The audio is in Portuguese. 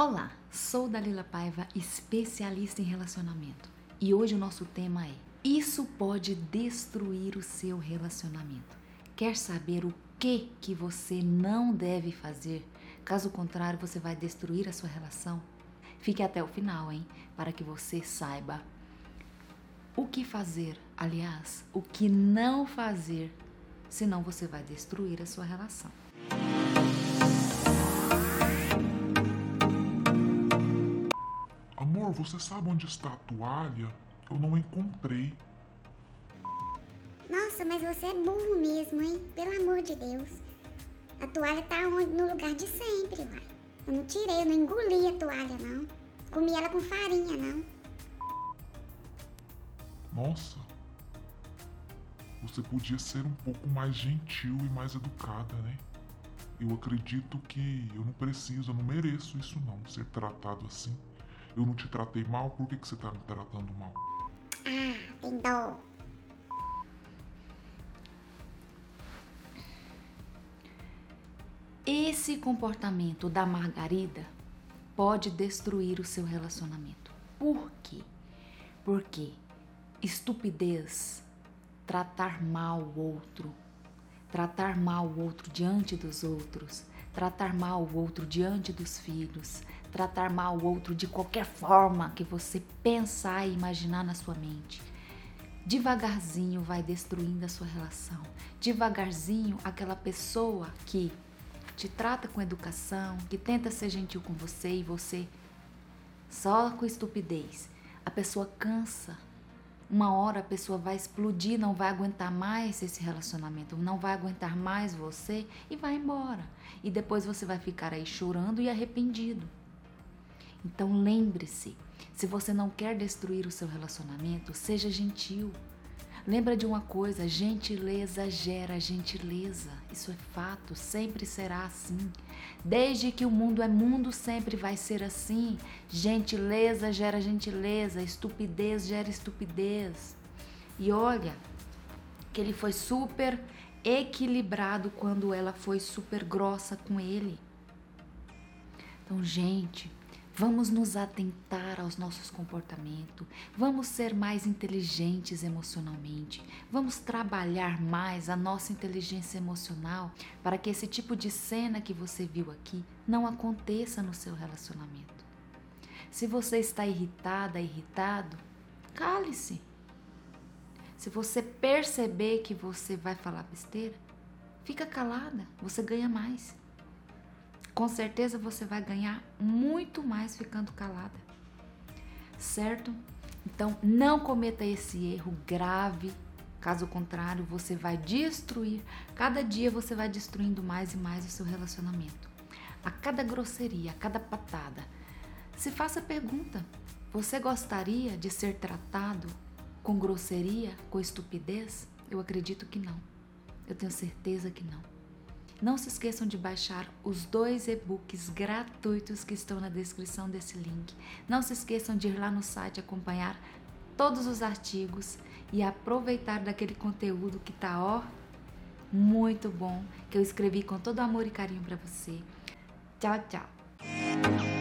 Olá, sou Dalila Paiva, especialista em relacionamento. E hoje o nosso tema é: Isso pode destruir o seu relacionamento. Quer saber o que que você não deve fazer? Caso contrário, você vai destruir a sua relação. Fique até o final, hein, para que você saiba o que fazer, aliás, o que não fazer, senão você vai destruir a sua relação. Você sabe onde está a toalha? Eu não encontrei. Nossa, mas você é burro mesmo, hein? Pelo amor de Deus. A toalha tá no lugar de sempre, uai. Eu não tirei, eu não engoli a toalha, não. Comi ela com farinha, não. Nossa. Você podia ser um pouco mais gentil e mais educada, né? Eu acredito que eu não preciso, eu não mereço isso não, ser tratado assim. Eu não te tratei mal, por que, que você tá me tratando mal? Ah, tem dó. Esse comportamento da Margarida pode destruir o seu relacionamento. Por quê? Porque estupidez, tratar mal o outro, tratar mal o outro diante dos outros, tratar mal o outro diante dos filhos, tratar mal o outro de qualquer forma que você pensar e imaginar na sua mente. Devagarzinho vai destruindo a sua relação. Devagarzinho, aquela pessoa que te trata com educação, que tenta ser gentil com você e você só com estupidez. A pessoa cansa. Uma hora a pessoa vai explodir, não vai aguentar mais esse relacionamento, não vai aguentar mais você e vai embora. E depois você vai ficar aí chorando e arrependido. Então lembre-se, se você não quer destruir o seu relacionamento, seja gentil. Lembra de uma coisa, gentileza gera gentileza. Isso é fato, sempre será assim. Desde que o mundo é mundo, sempre vai ser assim. Gentileza gera gentileza, estupidez gera estupidez. E olha, que ele foi super equilibrado quando ela foi super grossa com ele. Então, gente, Vamos nos atentar aos nossos comportamentos, vamos ser mais inteligentes emocionalmente, vamos trabalhar mais a nossa inteligência emocional para que esse tipo de cena que você viu aqui não aconteça no seu relacionamento. Se você está irritada, irritado, cale-se. Se você perceber que você vai falar besteira, fica calada, você ganha mais com certeza você vai ganhar muito mais ficando calada. Certo? Então, não cometa esse erro grave. Caso contrário, você vai destruir. Cada dia você vai destruindo mais e mais o seu relacionamento. A cada grosseria, a cada patada. Se faça a pergunta: você gostaria de ser tratado com grosseria, com estupidez? Eu acredito que não. Eu tenho certeza que não. Não se esqueçam de baixar os dois e-books gratuitos que estão na descrição desse link. Não se esqueçam de ir lá no site acompanhar todos os artigos e aproveitar daquele conteúdo que tá ó muito bom, que eu escrevi com todo amor e carinho para você. Tchau, tchau.